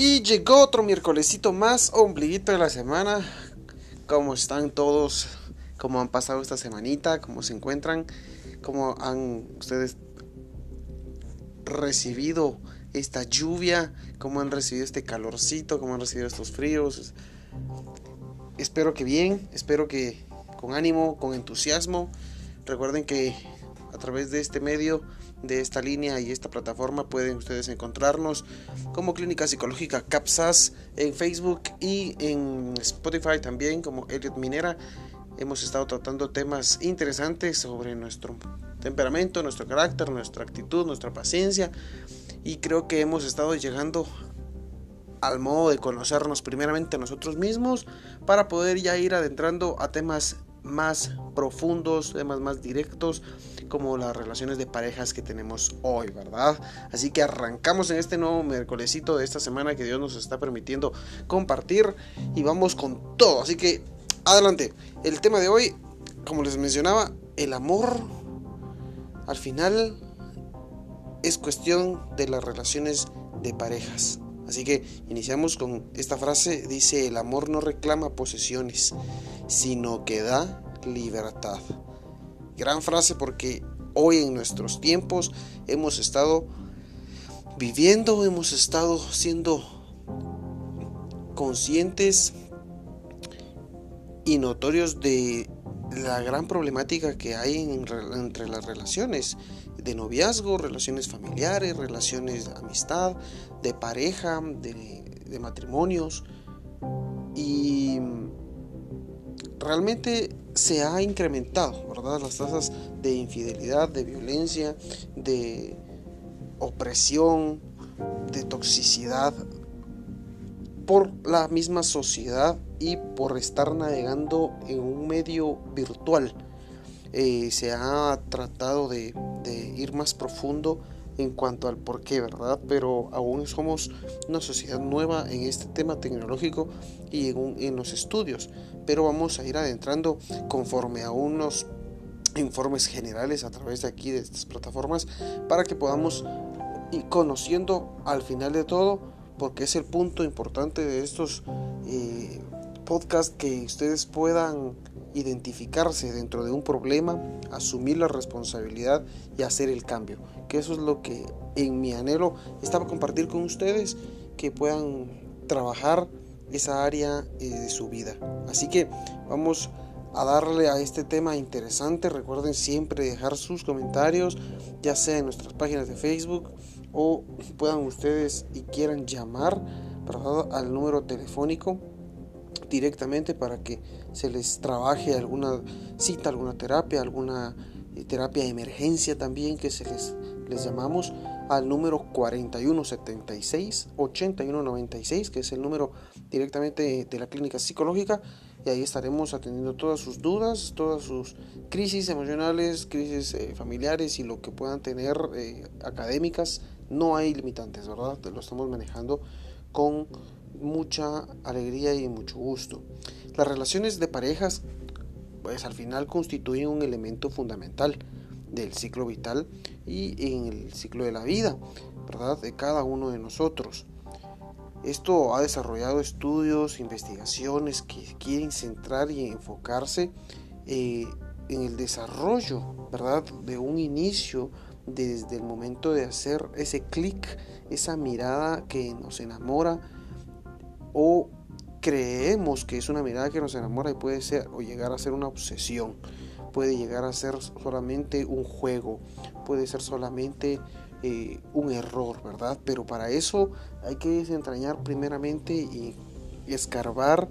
Y llegó otro miércolesito más, ombliguito de la semana. ¿Cómo están todos? ¿Cómo han pasado esta semanita? ¿Cómo se encuentran? ¿Cómo han ustedes recibido esta lluvia? ¿Cómo han recibido este calorcito? ¿Cómo han recibido estos fríos? Espero que bien, espero que con ánimo, con entusiasmo. Recuerden que a través de este medio de esta línea y esta plataforma pueden ustedes encontrarnos como Clínica Psicológica CAPSAS en Facebook y en Spotify también como Elliot Minera. Hemos estado tratando temas interesantes sobre nuestro temperamento, nuestro carácter, nuestra actitud, nuestra paciencia y creo que hemos estado llegando al modo de conocernos primeramente a nosotros mismos para poder ya ir adentrando a temas más profundos, temas más directos, como las relaciones de parejas que tenemos hoy, ¿verdad? Así que arrancamos en este nuevo miércolesito de esta semana que Dios nos está permitiendo compartir y vamos con todo. Así que adelante. El tema de hoy, como les mencionaba, el amor al final es cuestión de las relaciones de parejas. Así que iniciamos con esta frase, dice, el amor no reclama posesiones, sino que da libertad. Gran frase porque hoy en nuestros tiempos hemos estado viviendo, hemos estado siendo conscientes y notorios de la gran problemática que hay entre las relaciones de noviazgo, relaciones familiares, relaciones de amistad, de pareja, de, matrimonios. Y realmente se ha incrementado, ¿verdad? Las tasas de infidelidad, de violencia, de opresión, de toxicidad por la misma sociedad y por estar navegando en un medio virtual. Eh, se ha tratado de, ir más profundo en cuanto al por qué, ¿verdad? Pero aún somos una sociedad nueva en este tema tecnológico y en, los estudios. Pero vamos a ir adentrando conforme a unos informes generales a través de aquí, de estas plataformas, para que podamos ir conociendo al final de todo, porque es el punto importante de estos eh, podcasts que ustedes puedan identificarse dentro de un problema, asumir la responsabilidad y hacer el cambio. Que eso es lo que en mi anhelo estaba compartir con ustedes, que puedan trabajar esa área eh, de su vida. Así que vamos a darle a este tema interesante. Recuerden siempre dejar sus comentarios, ya sea en nuestras páginas de Facebook o puedan ustedes y quieran llamar al número telefónico directamente para que se les trabaje alguna cita, alguna terapia, alguna eh, terapia de emergencia también que se les, les llamamos al número 4176 8196 que es el número directamente de la clínica psicológica y ahí estaremos atendiendo todas sus dudas, todas sus crisis emocionales, crisis eh, familiares y lo que puedan tener eh, académicas. No hay limitantes, ¿verdad? Lo estamos manejando con mucha alegría y mucho gusto. Las relaciones de parejas, pues al final constituyen un elemento fundamental del ciclo vital y en el ciclo de la vida, ¿verdad? De cada uno de nosotros. Esto ha desarrollado estudios, investigaciones que quieren centrar y enfocarse eh, en el desarrollo, ¿verdad? De un inicio desde el momento de hacer ese clic, esa mirada que nos enamora, o creemos que es una mirada que nos enamora y puede ser o llegar a ser una obsesión, puede llegar a ser solamente un juego, puede ser solamente eh, un error, ¿verdad? Pero para eso hay que desentrañar primeramente y, escarbar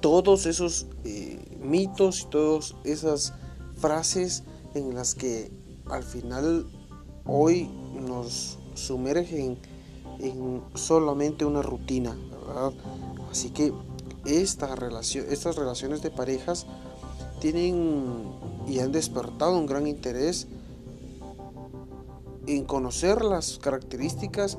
todos esos eh, mitos y todas esas frases en las que al final hoy nos sumergen en solamente una rutina, ¿verdad? Así que esta estas relaciones de parejas tienen y han despertado un gran interés en conocer las características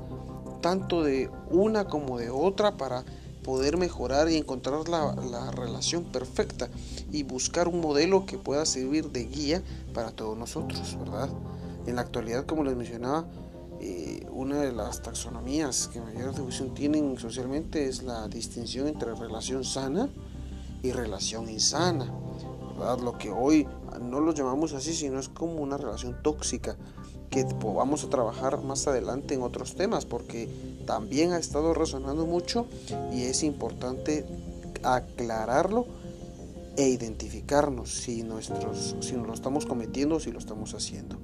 tanto de una como de otra para poder mejorar y encontrar la, la, relación perfecta y buscar un modelo que pueda servir de guía para todos nosotros, ¿verdad? En la actualidad, como les mencionaba, una de las taxonomías que mayor atribución tienen socialmente es la distinción entre relación sana y relación insana. ¿verdad? Lo que hoy no lo llamamos así, sino es como una relación tóxica que vamos a trabajar más adelante en otros temas porque también ha estado resonando mucho y es importante aclararlo e identificarnos si, nuestros, si lo estamos cometiendo o si lo estamos haciendo.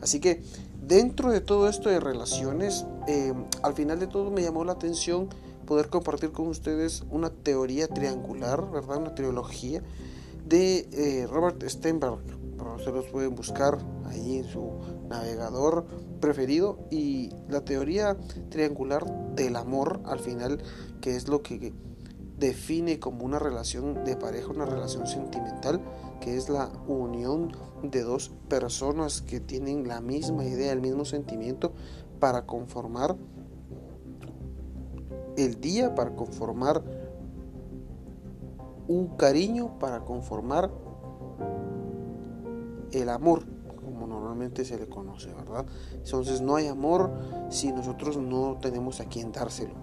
Así que dentro de todo esto de relaciones, eh, al final de todo me llamó la atención poder compartir con ustedes una teoría triangular, ¿verdad? Una teología de eh, Robert Steinberg. Ustedes los pueden buscar ahí en su navegador preferido. Y la teoría triangular del amor, al final, que es lo que define como una relación de pareja, una relación sentimental, que es la unión de dos personas que tienen la misma idea, el mismo sentimiento para conformar el día, para conformar un cariño, para conformar el amor, como normalmente se le conoce, ¿verdad? Entonces no hay amor si nosotros no tenemos a quien dárselo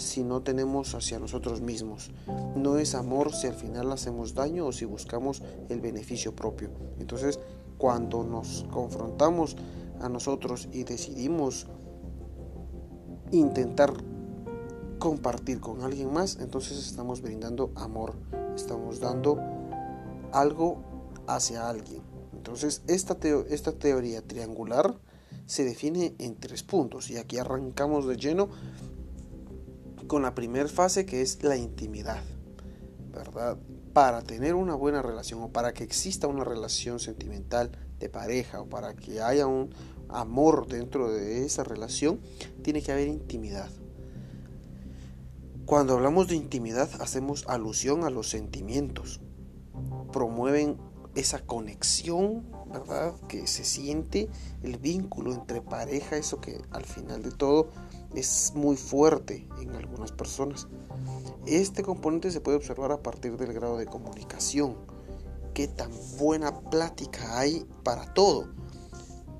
si no tenemos hacia nosotros mismos. No es amor si al final hacemos daño o si buscamos el beneficio propio. Entonces, cuando nos confrontamos a nosotros y decidimos intentar compartir con alguien más, entonces estamos brindando amor, estamos dando algo hacia alguien. Entonces, esta, esta teoría triangular se define en tres puntos y aquí arrancamos de lleno con la primera fase que es la intimidad, ¿verdad? Para tener una buena relación o para que exista una relación sentimental de pareja o para que haya un amor dentro de esa relación, tiene que haber intimidad. Cuando hablamos de intimidad hacemos alusión a los sentimientos. Promueven esa conexión, ¿verdad? Que se siente el vínculo entre pareja, eso que al final de todo es muy fuerte en algunas personas. Este componente se puede observar a partir del grado de comunicación. Qué tan buena plática hay para todo.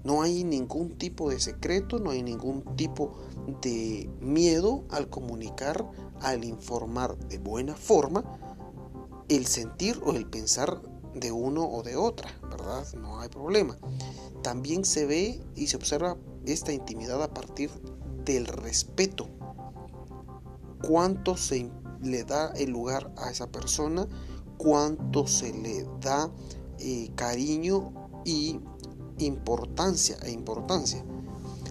No hay ningún tipo de secreto, no hay ningún tipo de miedo al comunicar, al informar de buena forma el sentir o el pensar de uno o de otra, ¿verdad? No hay problema. También se ve y se observa esta intimidad a partir del respeto. Cuánto se le da el lugar a esa persona, cuánto se le da eh, cariño y importancia e importancia.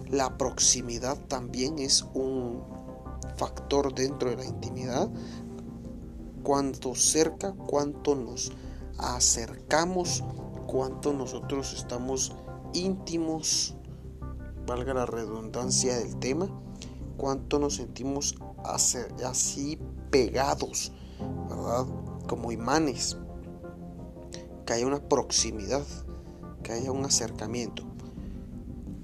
La proximidad también es un factor dentro de la intimidad. Cuánto cerca, cuánto nos acercamos, cuánto nosotros estamos íntimos valga la redundancia del tema, cuánto nos sentimos así pegados, ¿verdad? Como imanes, que haya una proximidad, que haya un acercamiento.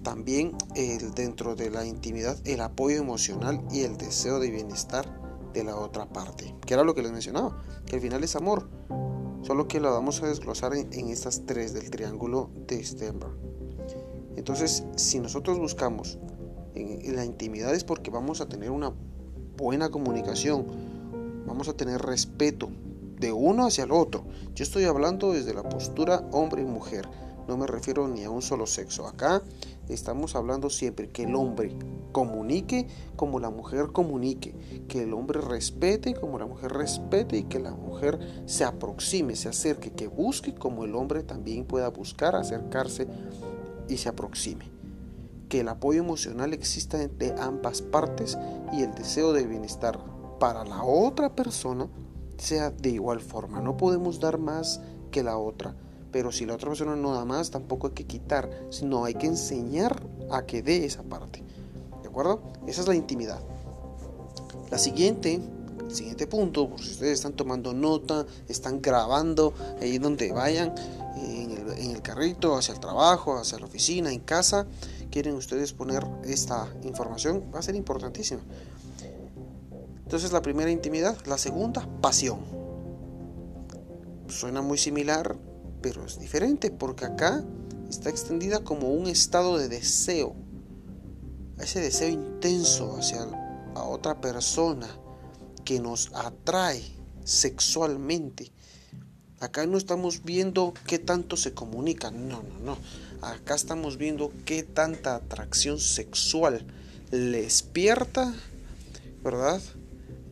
También el, dentro de la intimidad, el apoyo emocional y el deseo de bienestar de la otra parte, que era lo que les mencionaba, que al final es amor, solo que lo vamos a desglosar en, en estas tres del triángulo de Stenberg. Entonces, si nosotros buscamos la intimidad es porque vamos a tener una buena comunicación, vamos a tener respeto de uno hacia el otro. Yo estoy hablando desde la postura hombre y mujer, no me refiero ni a un solo sexo. Acá estamos hablando siempre que el hombre comunique como la mujer comunique, que el hombre respete como la mujer respete y que la mujer se aproxime, se acerque, que busque como el hombre también pueda buscar acercarse y se aproxime. Que el apoyo emocional exista entre ambas partes y el deseo de bienestar para la otra persona sea de igual forma. No podemos dar más que la otra. Pero si la otra persona no da más, tampoco hay que quitar, sino hay que enseñar a que dé esa parte. ¿De acuerdo? Esa es la intimidad. La siguiente, el siguiente punto, por si ustedes están tomando nota, están grabando ahí donde vayan, en el carrito, hacia el trabajo, hacia la oficina, en casa, quieren ustedes poner esta información, va a ser importantísima. Entonces la primera intimidad, la segunda pasión. Suena muy similar, pero es diferente porque acá está extendida como un estado de deseo. ese deseo intenso hacia a otra persona que nos atrae sexualmente. Acá no estamos viendo qué tanto se comunican, no, no, no. Acá estamos viendo qué tanta atracción sexual le despierta, ¿verdad?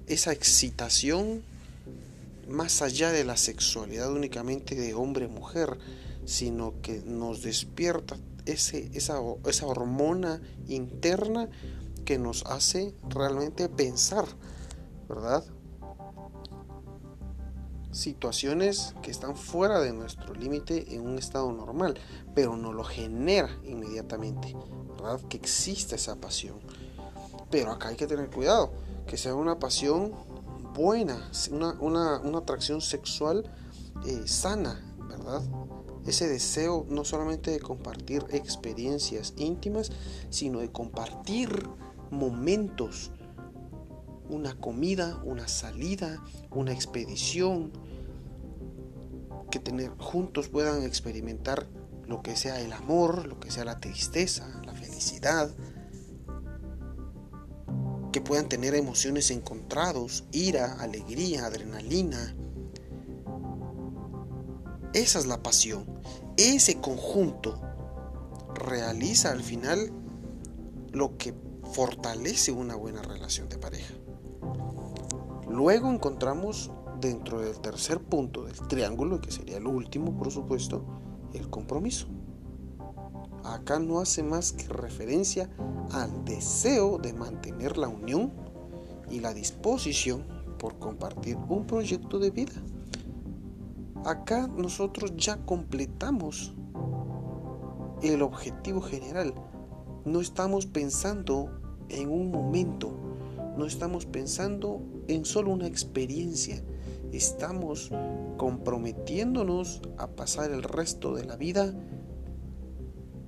Esa excitación más allá de la sexualidad únicamente de hombre-mujer, sino que nos despierta esa, esa hormona interna que nos hace realmente pensar, ¿verdad? Situaciones que están fuera de nuestro límite en un estado normal, pero no lo genera inmediatamente, ¿verdad? Que existe esa pasión. Pero acá hay que tener cuidado, que sea una pasión buena, una, atracción sexual eh, sana, ¿verdad? Ese deseo no solamente de compartir experiencias íntimas, sino de compartir momentos, una comida, una salida, una expedición, que tener juntos puedan experimentar lo que sea el amor, lo que sea la tristeza, la felicidad, que puedan tener emociones encontrados, ira, alegría, adrenalina. Esa es la pasión. Ese conjunto realiza al final lo que fortalece una buena relación de pareja. Luego encontramos dentro del tercer punto del triángulo, que sería el último, por supuesto, el compromiso. Acá no hace más que referencia al deseo de mantener la unión y la disposición por compartir un proyecto de vida. Acá nosotros ya completamos el objetivo general. No estamos pensando en un momento. No estamos pensando en solo una experiencia. Estamos comprometiéndonos a pasar el resto de la vida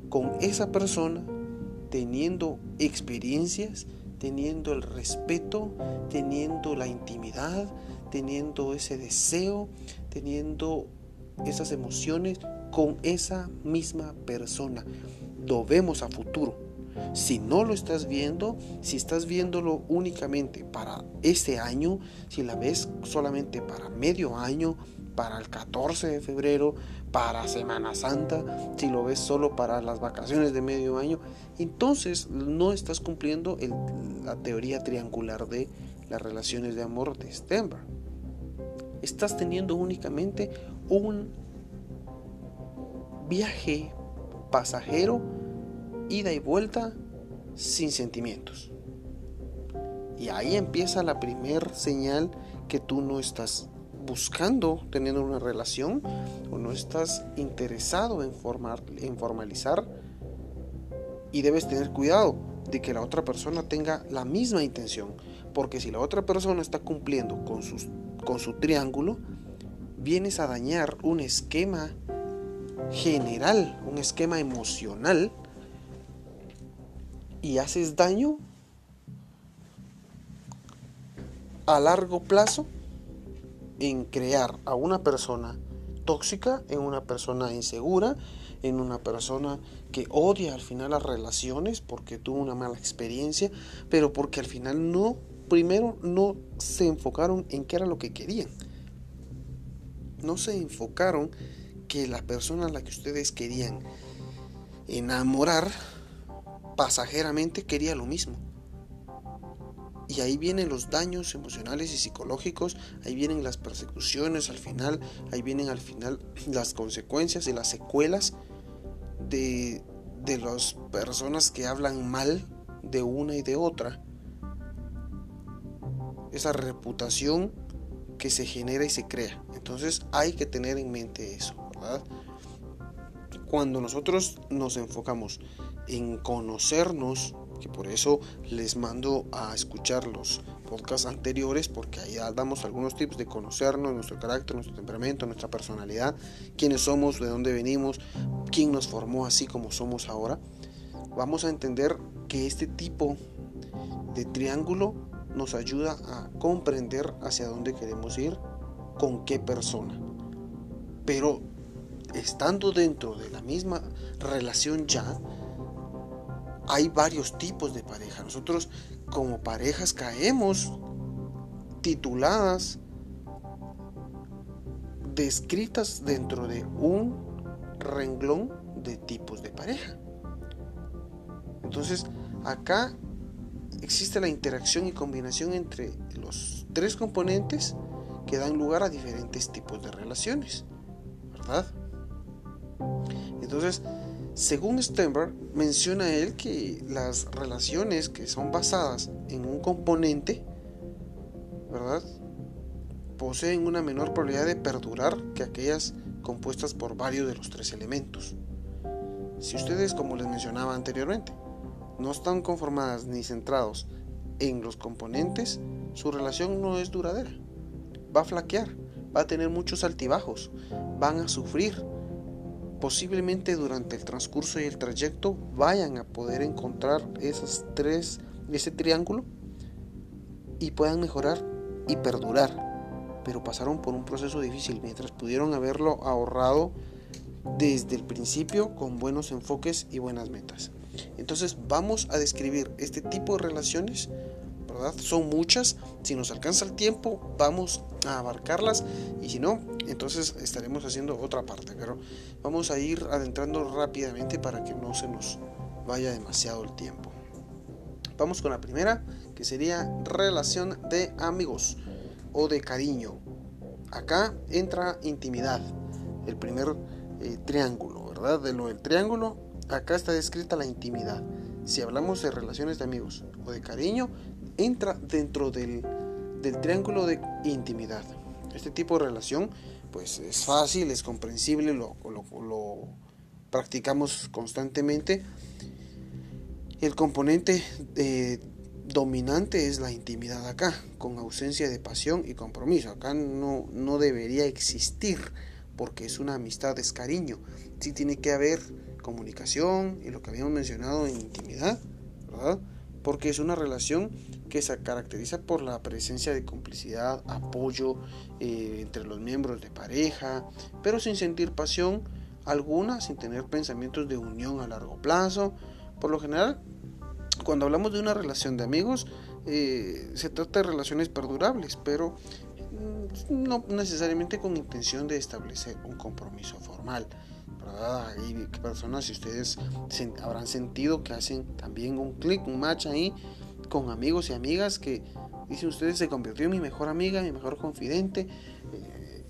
con esa persona, teniendo experiencias, teniendo el respeto, teniendo la intimidad, teniendo ese deseo, teniendo esas emociones con esa misma persona. Lo vemos a futuro. Si no lo estás viendo, si estás viéndolo únicamente para este año, si la ves solamente para medio año, para el 14 de febrero, para Semana Santa, si lo ves solo para las vacaciones de medio año, entonces no estás cumpliendo la teoría triangular de las relaciones de amor de Stenberg. Estás teniendo únicamente un viaje pasajero ida y vuelta sin sentimientos. Y ahí empieza la primer señal que tú no estás buscando tener una relación o no estás interesado en, formar, en formalizar y debes tener cuidado de que la otra persona tenga la misma intención. Porque si la otra persona está cumpliendo con, sus, con su triángulo, vienes a dañar un esquema general, un esquema emocional y haces daño a largo plazo en crear a una persona tóxica, en una persona insegura, en una persona que odia al final las relaciones porque tuvo una mala experiencia, pero porque al final no, primero no se enfocaron en qué era lo que querían. No se enfocaron que la persona a la que ustedes querían enamorar pasajeramente quería lo mismo. Y ahí vienen los daños emocionales y psicológicos, ahí vienen las persecuciones al final, ahí vienen al final las consecuencias y las secuelas de, de las personas que hablan mal de una y de otra. Esa reputación que se genera y se crea. Entonces hay que tener en mente eso, ¿verdad? Cuando nosotros nos enfocamos en conocernos, que por eso les mando a escuchar los podcasts anteriores, porque ahí damos algunos tips de conocernos, nuestro carácter, nuestro temperamento, nuestra personalidad, quiénes somos, de dónde venimos, quién nos formó así como somos ahora. Vamos a entender que este tipo de triángulo nos ayuda a comprender hacia dónde queremos ir, con qué persona. Pero estando dentro de la misma relación ya, hay varios tipos de pareja. Nosotros como parejas caemos tituladas, descritas dentro de un renglón de tipos de pareja. Entonces, acá existe la interacción y combinación entre los tres componentes que dan lugar a diferentes tipos de relaciones, ¿verdad? Entonces, según Stenberg, menciona él que las relaciones que son basadas en un componente, ¿verdad? Poseen una menor probabilidad de perdurar que aquellas compuestas por varios de los tres elementos. Si ustedes, como les mencionaba anteriormente, no están conformadas ni centrados en los componentes, su relación no es duradera. Va a flaquear, va a tener muchos altibajos, van a sufrir, posiblemente durante el transcurso y el trayecto vayan a poder encontrar esos tres, ese triángulo y puedan mejorar y perdurar. Pero pasaron por un proceso difícil mientras pudieron haberlo ahorrado desde el principio con buenos enfoques y buenas metas. Entonces vamos a describir este tipo de relaciones, Son muchas, si nos alcanza el tiempo vamos a abarcarlas y si no, entonces estaremos haciendo otra parte, pero vamos a ir adentrando rápidamente para que no se nos vaya demasiado el tiempo. Vamos con la primera, que sería relación de amigos o de cariño. Acá entra intimidad, el primer eh, triángulo, ¿verdad? De lo del triángulo, acá está descrita la intimidad. Si hablamos de relaciones de amigos o de cariño, entra dentro del, del triángulo de intimidad. Este tipo de relación pues es fácil, es comprensible, lo, lo, practicamos constantemente. El componente eh, dominante es la intimidad acá, con ausencia de pasión y compromiso. Acá no, no debería existir porque es una amistad, es cariño. Sí tiene que haber comunicación y lo que habíamos mencionado en intimidad, ¿verdad? Porque es una relación que se caracteriza por la presencia de complicidad, apoyo eh, entre los miembros de pareja, pero sin sentir pasión alguna, sin tener pensamientos de unión a largo plazo. Por lo general, cuando hablamos de una relación de amigos, eh, se trata de relaciones perdurables, pero mm, no necesariamente con intención de establecer un compromiso formal. Hay personas, si ustedes habrán sentido que hacen también un clic, un match ahí con amigos y amigas que dicen ustedes se convirtió en mi mejor amiga, mi mejor confidente, eh,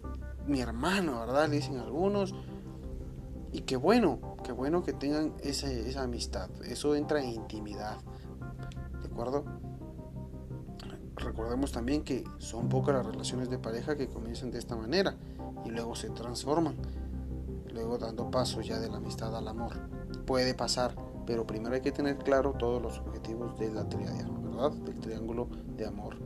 mi hermano, ¿verdad? Le dicen algunos. Y qué bueno, qué bueno que tengan esa, esa amistad. Eso entra en intimidad. ¿De acuerdo? Recordemos también que son pocas las relaciones de pareja que comienzan de esta manera y luego se transforman, luego dando paso ya de la amistad al amor. Puede pasar, pero primero hay que tener claro todos los objetivos de la triada, ¿verdad? Del triángulo de amor.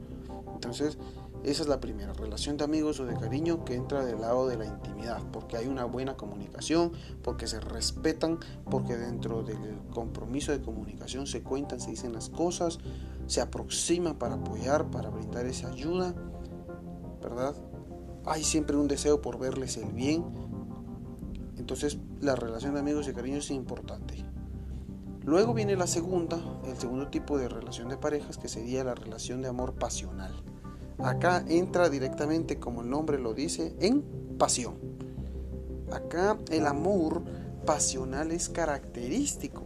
Entonces, esa es la primera, relación de amigos o de cariño que entra del lado de la intimidad, porque hay una buena comunicación, porque se respetan, porque dentro del compromiso de comunicación se cuentan, se dicen las cosas, se aproximan para apoyar, para brindar esa ayuda, ¿verdad? Hay siempre un deseo por verles el bien. Entonces, la relación de amigos y cariño es importante. Luego viene la segunda, el segundo tipo de relación de parejas, que sería la relación de amor pasional. Acá entra directamente, como el nombre lo dice, en pasión. Acá el amor pasional es característico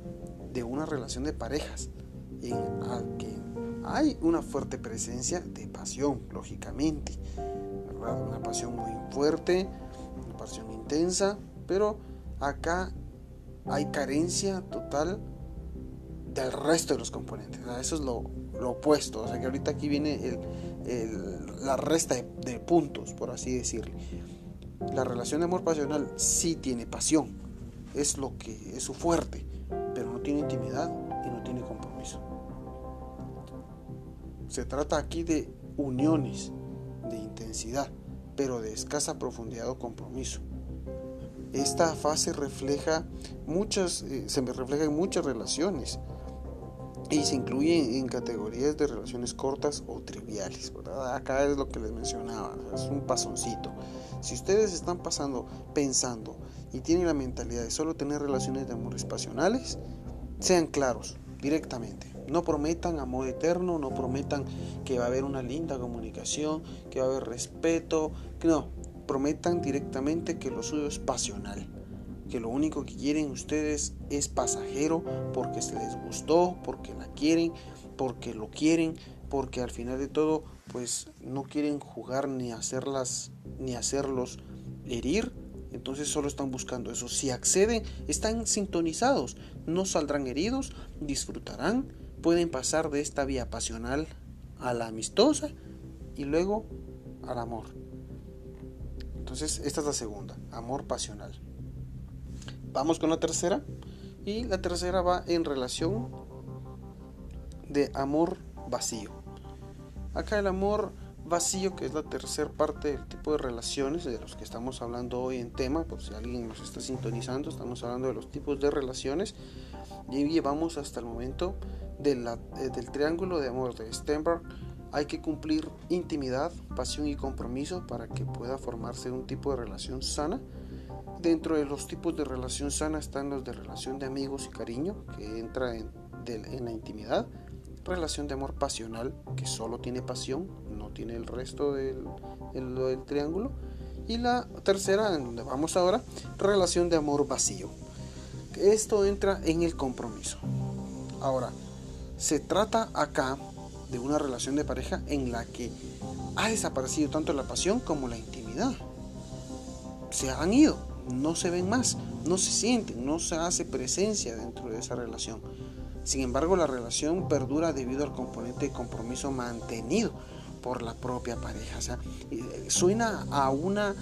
de una relación de parejas, en la que hay una fuerte presencia de pasión, lógicamente. Una pasión muy fuerte, una pasión intensa, pero acá hay carencia total del resto de los componentes. eso es lo, opuesto. O sea que ahorita aquí viene la resta de, puntos, por así decirle. La relación de amor pasional sí tiene pasión. Es lo que es su fuerte. Pero no tiene intimidad y no tiene compromiso. Se trata aquí de uniones, de intensidad, pero de escasa profundidad o compromiso. Esta fase refleja muchas, eh, se me refleja en muchas relaciones y se incluye en categorías de relaciones cortas o triviales. Acá es lo que les mencionaba, es un pasoncito. Si ustedes están pasando, pensando y tienen la mentalidad de solo tener relaciones de amores pasionales, sean claros, directamente. No prometan amor eterno, no prometan que va a haber una linda comunicación, que va a haber respeto, no, prometan directamente que lo suyo es pasional, que lo único que quieren ustedes es pasajero porque se les gustó, porque la quieren, porque lo quieren, porque al final de todo pues no quieren jugar ni hacerlas ni hacerlos herir, entonces solo están buscando eso. Si acceden, están sintonizados, no saldrán heridos, disfrutarán, pueden pasar de esta vía pasional a la amistosa y luego al amor. Entonces, esta es la segunda, amor pasional. Vamos con la tercera. Y la tercera va en relación de amor vacío. Acá el amor vacío, que es la tercera parte del tipo de relaciones de los que estamos hablando hoy en tema, por si alguien nos está sintonizando, estamos hablando de los tipos de relaciones y llevamos hasta el momento eh, del triángulo de amor de Stenberg. Hay que cumplir intimidad, pasión y compromiso para que pueda formarse un tipo de relación sana. Dentro de los tipos de relación sana están los de relación de amigos y cariño, que entra en, la intimidad relación de amor pasional, que solo tiene pasión, no tiene el resto del, triángulo. Y la tercera, en donde vamos ahora, relación de amor vacío. Esto entra en el compromiso. Ahora, se trata acá de una relación de pareja en la que ha desaparecido tanto la pasión como la intimidad. Se han ido, no se ven más, no se sienten, no se hace presencia dentro de esa relación. Sin embargo, la relación perdura debido al componente de compromiso mantenido por la propia pareja. O sea, eh, suena a una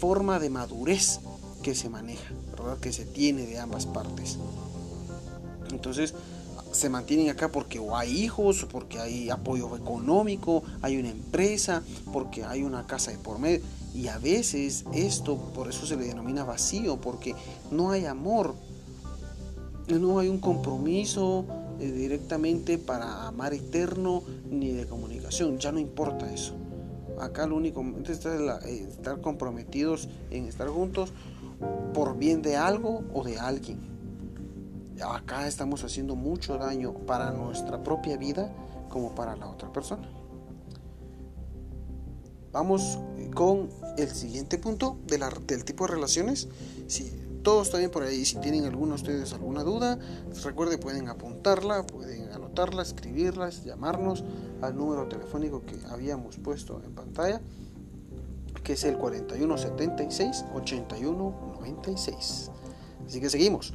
forma de madurez que se maneja, ¿verdad? que se tiene de ambas partes. Entonces, se mantienen acá porque o hay hijos, porque hay apoyo económico, hay una empresa, porque hay una casa de por medio. Y a veces esto, por eso se le denomina vacío, porque no hay amor no hay un compromiso eh, directamente para amar eterno ni de comunicación, ya no importa eso. Acá lo único es eh, estar comprometidos en estar juntos por bien de algo o de alguien. Acá estamos haciendo mucho daño para nuestra propia vida como para la otra persona. Vamos con el siguiente punto del tipo de relaciones. Si todo está bien por ahí. Si tienen alguno ustedes alguna duda, recuerde pueden apuntarla, pueden anotarla, escribirla, llamarnos al número telefónico que habíamos puesto en pantalla, que es el 4176 8196. Así que seguimos.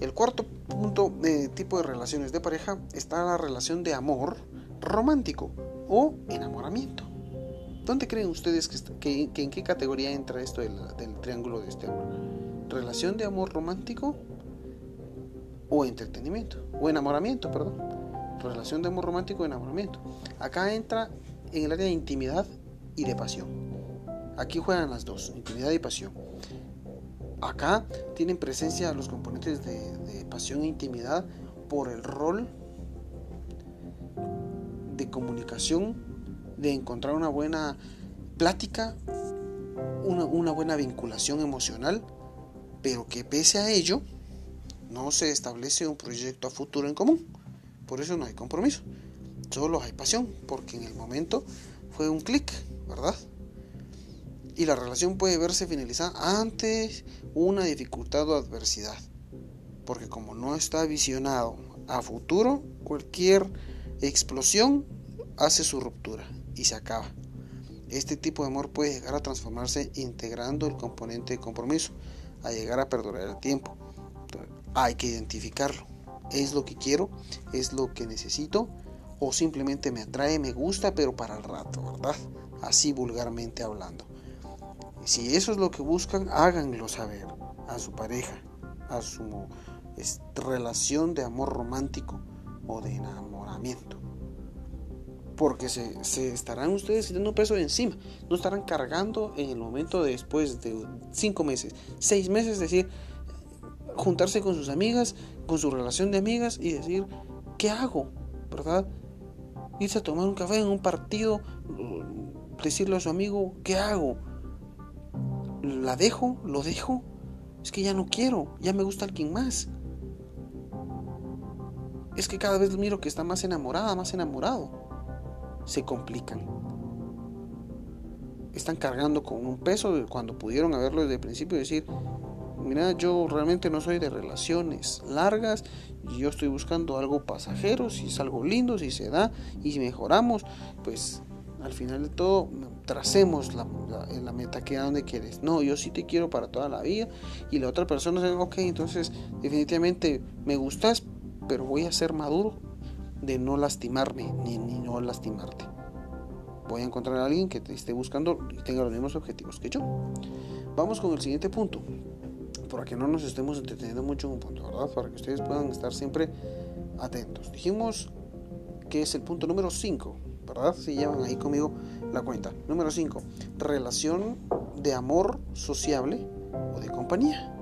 El cuarto punto de tipo de relaciones de pareja está la relación de amor romántico o enamoramiento. ¿Dónde creen ustedes que, en qué categoría entra esto del, triángulo de este amor? relación de amor romántico o entretenimiento, o enamoramiento, perdón. Relación de amor romántico o enamoramiento. Acá entra en el área de intimidad y de pasión. Aquí juegan las dos, intimidad y pasión. Acá tienen presencia los componentes de pasión e intimidad por el rol de comunicación, de encontrar una buena plática, una, buena vinculación emocional pero que pese a ello no se establece un proyecto a futuro en común. Por eso no hay compromiso. Solo hay pasión, porque en el momento fue un clic, ¿verdad? Y la relación puede verse finalizada ante una dificultad o adversidad. Porque como no está visionado a futuro, cualquier explosión hace su ruptura y se acaba. Este tipo de amor puede llegar a transformarse integrando el componente de compromiso a llegar a perdurar el tiempo. hay que identificarlo. ¿Es lo que quiero? ¿Es lo que necesito? ¿O simplemente me atrae, me gusta, pero para el rato, ¿verdad? Así vulgarmente hablando. Si eso es lo que buscan, háganlo saber a su pareja, a su relación de amor romántico o de enamoramiento porque se, estarán ustedes quitando peso de encima, no estarán cargando en el momento de después de cinco meses, seis meses, es decir, juntarse con sus amigas, con su relación de amigas y decir, ¿qué hago? ¿Verdad? Irse a tomar un café en un partido, decirle a su amigo, ¿qué hago? ¿La dejo? ¿Lo dejo? Es que ya no quiero, ya me gusta alguien más. es que cada vez miro que está más enamorada, más enamorado. Se complican. Están cargando con un peso cuando pudieron haberlo desde el principio decir, mira, yo realmente no soy de relaciones largas, yo estoy buscando algo pasajero, si es algo lindo, si se da y si mejoramos, pues al final de todo tracemos la, la, meta que a donde quieres. No, yo sí te quiero para toda la vida y la otra persona dice, ok, entonces definitivamente me gustas, pero voy a ser maduro de no lastimarme ni, ni no lastimarte. Voy a encontrar a alguien que te esté buscando y tenga los mismos objetivos que yo. Vamos con el siguiente punto para que no nos estemos entreteniendo mucho en un punto, ¿verdad? Para que ustedes puedan estar siempre atentos. Dijimos que es el punto número 5, ¿verdad? Si llevan ahí conmigo la cuenta. Número 5, relación de amor sociable o de compañía.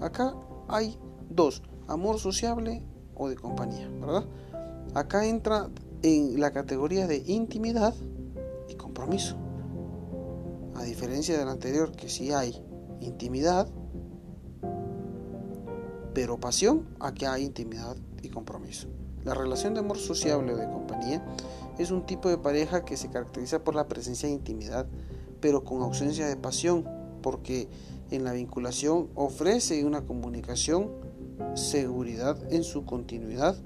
Acá hay dos, amor sociable o de compañía, ¿verdad? Acá entra en la categoría de intimidad y compromiso. A diferencia del anterior, que sí hay intimidad, pero pasión, aquí hay intimidad y compromiso. La relación de amor sociable o de compañía es un tipo de pareja que se caracteriza por la presencia de intimidad, pero con ausencia de pasión, porque en la vinculación ofrece una comunicación, seguridad en su continuidad,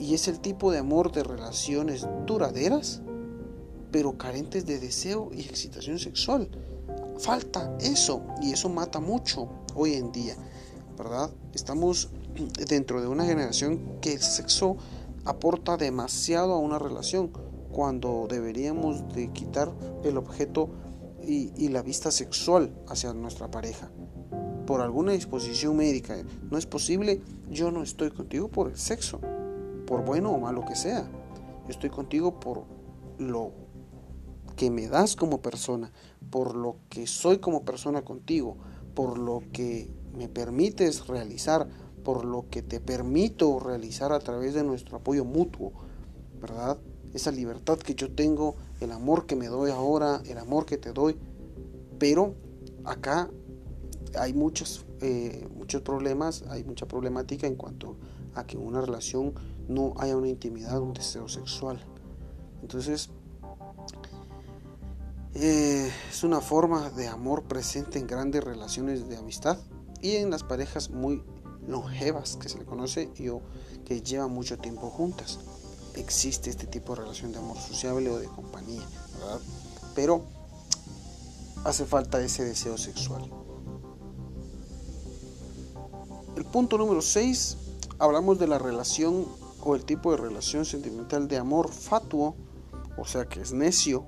y es el tipo de amor de relaciones duraderas, pero carentes de deseo y excitación sexual. Falta eso, y eso mata mucho hoy en día. ¿verdad? Estamos dentro de una generación que el sexo aporta demasiado a una relación cuando deberíamos de quitar el objeto y, la vista sexual hacia nuestra pareja. Por alguna disposición médica no es posible, yo no estoy contigo por el sexo, por bueno o malo que sea. Yo estoy contigo por lo que me das como persona, por lo que soy como persona contigo, por lo que me permites realizar, por lo que te permito realizar a través de nuestro apoyo mutuo, ¿verdad? Esa libertad que yo tengo, el amor que me doy ahora, el amor que te doy, pero acá hay muchos, eh, muchos problemas, hay mucha problemática en cuanto a que en una relación no haya una intimidad, un deseo sexual. Entonces, eh, es una forma de amor presente en grandes relaciones de amistad y en las parejas muy longevas que se le conoce o que llevan mucho tiempo juntas. Existe este tipo de relación de amor sociable o de compañía, ¿verdad? Pero hace falta ese deseo sexual. El punto número 6, hablamos de la relación o el tipo de relación sentimental de amor fatuo, o sea que es necio,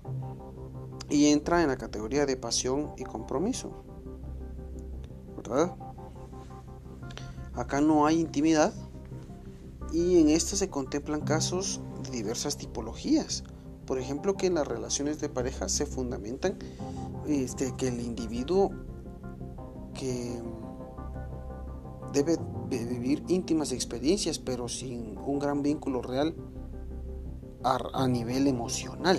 y entra en la categoría de pasión y compromiso. ¿verdad? Acá no hay intimidad y en esta se contemplan casos de diversas tipologías. Por ejemplo, que en las relaciones de pareja se fundamentan este, que el individuo que debe vivir íntimas experiencias, pero sin un gran vínculo real a, nivel emocional.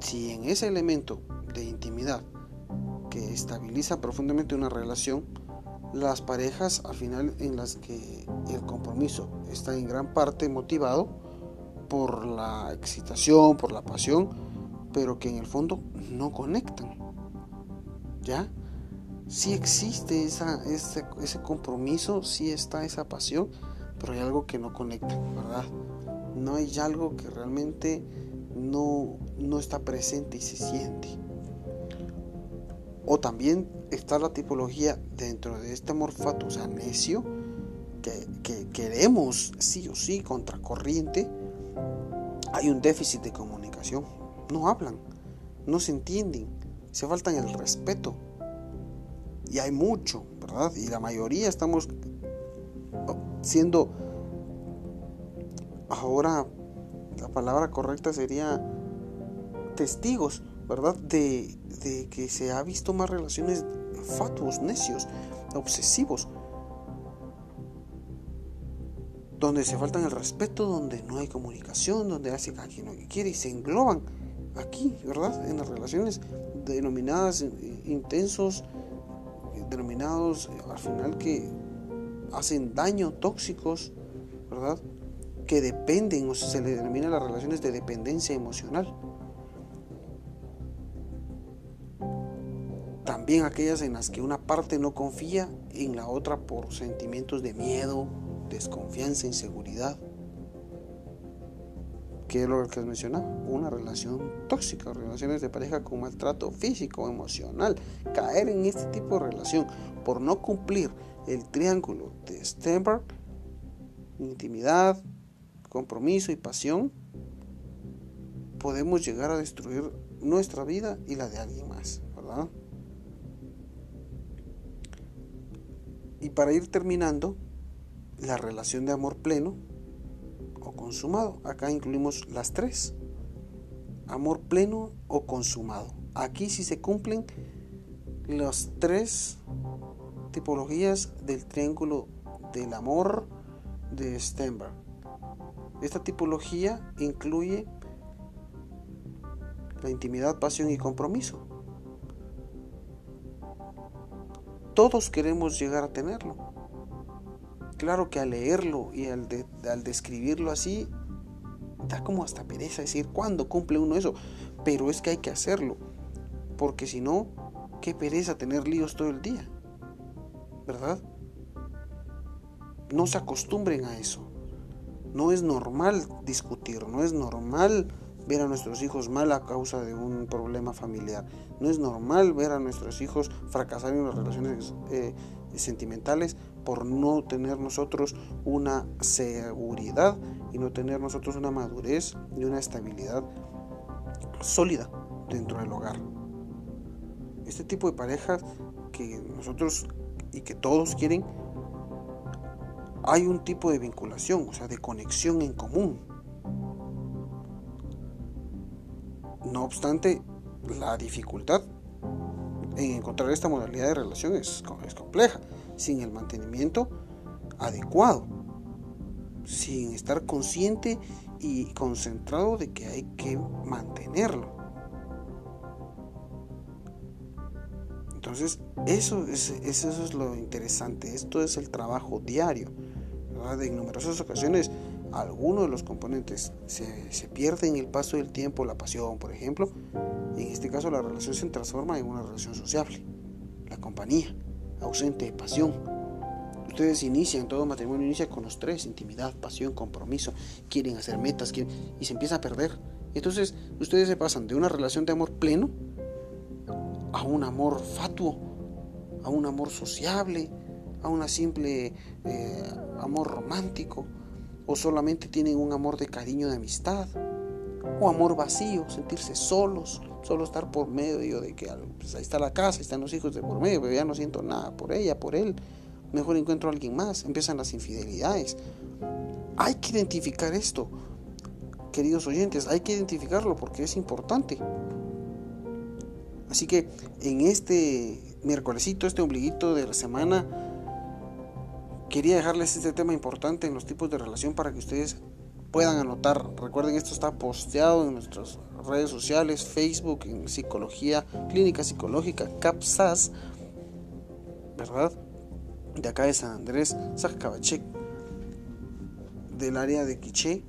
Si en ese elemento de intimidad que estabiliza profundamente una relación, las parejas al final en las que el compromiso está en gran parte motivado por la excitación, por la pasión, pero que en el fondo no conectan. ¿Ya? Sí existe ese, ese compromiso, sí está esa pasión, pero hay algo que no conecta, ¿verdad? No hay algo que realmente no, no está presente y se siente. O también está la tipología dentro de este morfato, o sea, necio, que, queremos sí o sí contracorriente. Hay un déficit de comunicación. No hablan, no se entienden, se faltan el respeto. Y hay mucho, ¿verdad? Y la mayoría estamos siendo, ahora la palabra correcta sería testigos ¿verdad? De, que se ha visto más relaciones fatuos, necios, obsesivos, donde se faltan el respeto, donde no hay comunicación, donde hace cada quien lo que quiere y se engloban aquí, ¿verdad? En las relaciones denominadas intensos, denominados al final que hacen daño, tóxicos, ¿verdad? Que dependen o se le denomina las relaciones de dependencia emocional. También aquellas en las que una parte no confía en la otra por sentimientos de miedo, desconfianza, inseguridad. ¿Qué es lo que les mencionaba? Una relación tóxica, relaciones de pareja con maltrato físico, emocional. Caer en este tipo de relación por no cumplir el triángulo de Stenberg, intimidad, compromiso y pasión, podemos llegar a destruir nuestra vida y la de alguien más, ¿verdad? Y para ir terminando, la relación de amor pleno consumado. Acá incluimos las tres. Amor pleno o consumado. Aquí sí se cumplen las tres tipologías del triángulo del amor de Stenberg. Esta tipología incluye la intimidad, pasión y compromiso. Todos queremos llegar a tenerlo. Claro que al leerlo y al, al describirlo así, da como hasta pereza decir cuándo cumple uno eso. Pero es que hay que hacerlo. Porque si no, qué pereza tener líos todo el día. ¿Verdad? No se acostumbren a eso. No es normal discutir, no es normal ver a nuestros hijos mal a causa de un problema familiar. No es normal ver a nuestros hijos fracasar en las relaciones eh, sentimentales por no tener nosotros una seguridad y no tener nosotros una madurez y una estabilidad sólida dentro del hogar. Este tipo de parejas que nosotros y que todos quieren, hay un tipo de vinculación, o sea, de conexión en común No obstante, la dificultad en encontrar esta modalidad de relación es, compleja, sin el mantenimiento adecuado, sin estar consciente y concentrado de que hay que mantenerlo. Entonces, eso es, eso es lo interesante, esto es el trabajo diario. En numerosas ocasiones algunos de los componentes se, se pierde en el paso del tiempo, la pasión, por ejemplo, en este caso la relación se transforma en una relación sociable. La compañía, ausente de pasión. Ustedes inician, todo matrimonio inicia con los tres, intimidad, pasión, compromiso, quieren hacer metas, y se empieza a perder. Entonces ustedes se pasan de una relación de amor pleno a un amor fatuo, a un amor sociable, a una simple eh, amor romántico, o solamente tienen un amor de cariño, de amistad, o amor vacío, sentirse solos, solo estar por medio de que pues, ahí está la casa, están los hijos de por medio, pero ya no siento nada por ella, por él, mejor encuentro a alguien más, empiezan las infidelidades. Hay que identificar esto, queridos oyentes, hay que identificarlo porque es importante. Así que en este miércolesito, este ombliguito de la semana, quería dejarles este tema importante en los tipos de relación para que ustedes puedan anotar. Recuerden, esto está posteado en nuestras redes sociales, Facebook, en Psicología Clínica Psicológica, CAPSAS, ¿verdad? De acá de San Andrés, Zacabachec, del área de Quiché,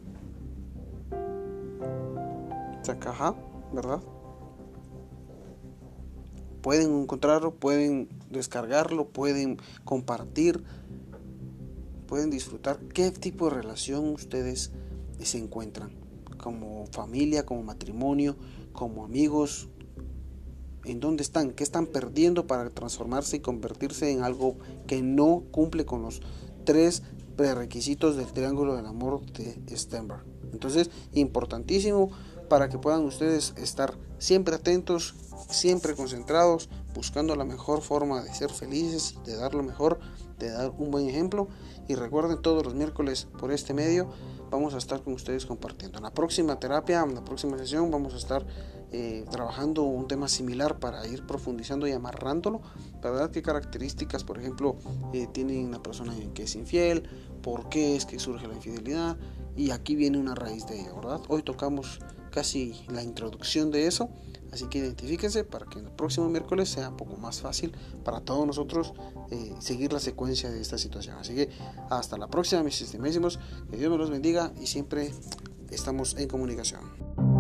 Zacajá, ¿verdad? Pueden encontrarlo, pueden descargarlo, pueden compartir pueden disfrutar qué tipo de relación ustedes se encuentran, como familia, como matrimonio, como amigos, en dónde están, qué están perdiendo para transformarse y convertirse en algo que no cumple con los tres prerequisitos del triángulo del amor de Stenberg. Entonces, importantísimo para que puedan ustedes estar siempre atentos, siempre concentrados, buscando la mejor forma de ser felices, de dar lo mejor, de dar un buen ejemplo. Y recuerden, todos los miércoles por este medio vamos a estar con ustedes compartiendo. En la próxima terapia, en la próxima sesión, vamos a estar eh, trabajando un tema similar para ir profundizando y amarrándolo. ¿Verdad? ¿Qué características, por ejemplo, eh, tiene una persona que es infiel? ¿Por qué es que surge la infidelidad? Y aquí viene una raíz de ello, ¿verdad? Hoy tocamos casi la introducción de eso. Así que identifíquense para que el próximo miércoles sea un poco más fácil para todos nosotros eh, seguir la secuencia de esta situación. Así que hasta la próxima, mis estimadísimos. Que Dios me los bendiga y siempre estamos en comunicación.